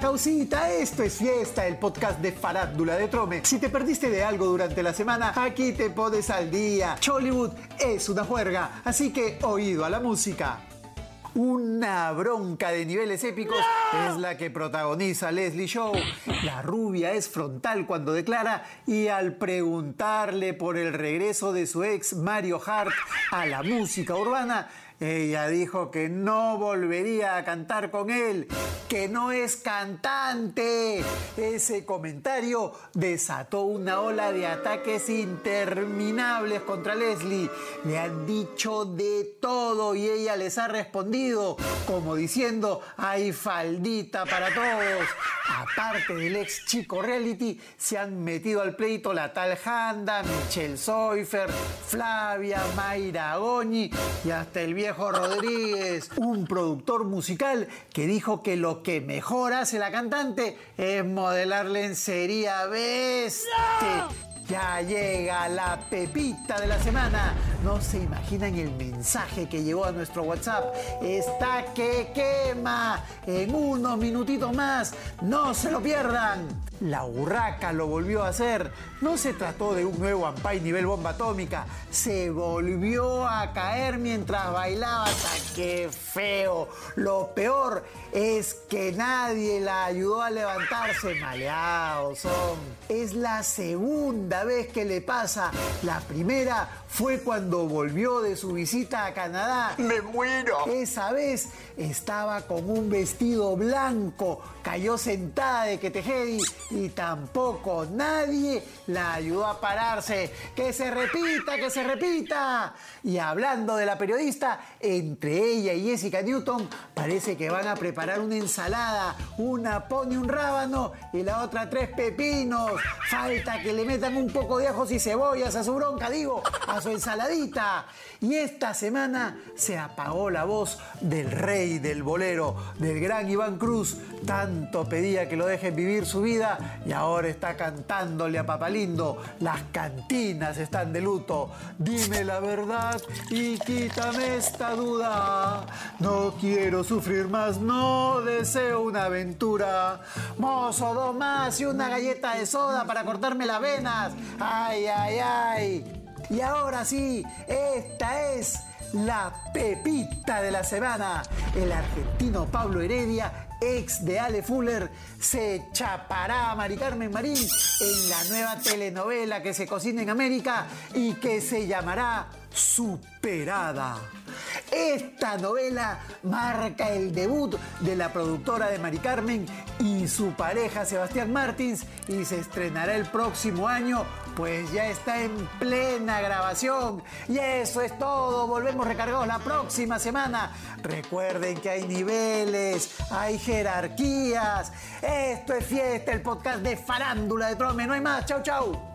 Chausita, esto es Fiesta, el podcast de Farándula de Trome. Si te perdiste de algo durante la semana, aquí te pones al día. Chollywood es una juerga, así que oído a la música. Una bronca de niveles épicos es la que protagoniza Leslie Show. La rubia es frontal cuando declara y al preguntarle por el regreso de su ex Mario Hart a la música urbana, ella dijo que no volvería a cantar con él, que no es cantante. Ese comentario desató una ola de ataques interminables contra Leslie. Le han dicho de todo y ella les ha respondido como diciendo, hay faldita para todos. Aparte del ex chico reality, se han metido al pleito la tal Handa, Michelle Soifer, Flavia, Mayra Goñi y hasta el Rodríguez, un productor musical que dijo que lo que mejor hace la cantante es modelar lencería bestia. Ya llega la pepita de la semana. No se imaginan el mensaje que llegó a nuestro WhatsApp. Está que quema. En unos minutitos más. No se lo pierdan. La urraca lo volvió a hacer. No se trató de un nuevo Ampay nivel bomba atómica. Se volvió a caer mientras bailaba. ¡Hasta qué feo! Lo peor es que nadie la ayudó a levantarse. Maleados son. Es la segunda vez que le pasa. La primera fue cuando volvió de su visita a Canadá. ¡Me muero! Esa vez estaba con un vestido blanco. Cayó sentada de que tejedi y tampoco nadie la ayudó a pararse. ¡Que se repita, que se repita! Y hablando de la periodista, entre ella y Jessica Newton parece que van a preparar una ensalada. Una pone un rábano y la otra tres pepinos. Falta que le metan un poco de ajos y cebollas a su bronca, digo, a su ensaladita. Y esta semana se apagó la voz del rey del bolero, del gran Iván Cruz. Tanto pedía que lo dejen vivir su vida y ahora está cantándole a Papalindo. Las cantinas están de luto. Dime la verdad y quítame esta duda. No quiero sufrir más, no deseo una aventura. Mozo, dos más y una galleta de soda para cortarme las venas. Ay, ay, ay. Y ahora sí, esta es la pepita de la semana. El argentino Pablo Heredia, ex de Ale Fuller, se chapará a Mari Carmen Marín en la nueva telenovela que se cocina en América y que se llamará Superada. Esta novela marca el debut de la productora de Mari Carmen y su pareja Sebastián Martins y se estrenará el próximo año, pues ya está en plena grabación. Y eso es todo, volvemos recargados la próxima semana. Recuerden que hay niveles, hay jerarquías. Esto es Fiesta, el podcast de Farándula de Trome. No hay más, chau chau.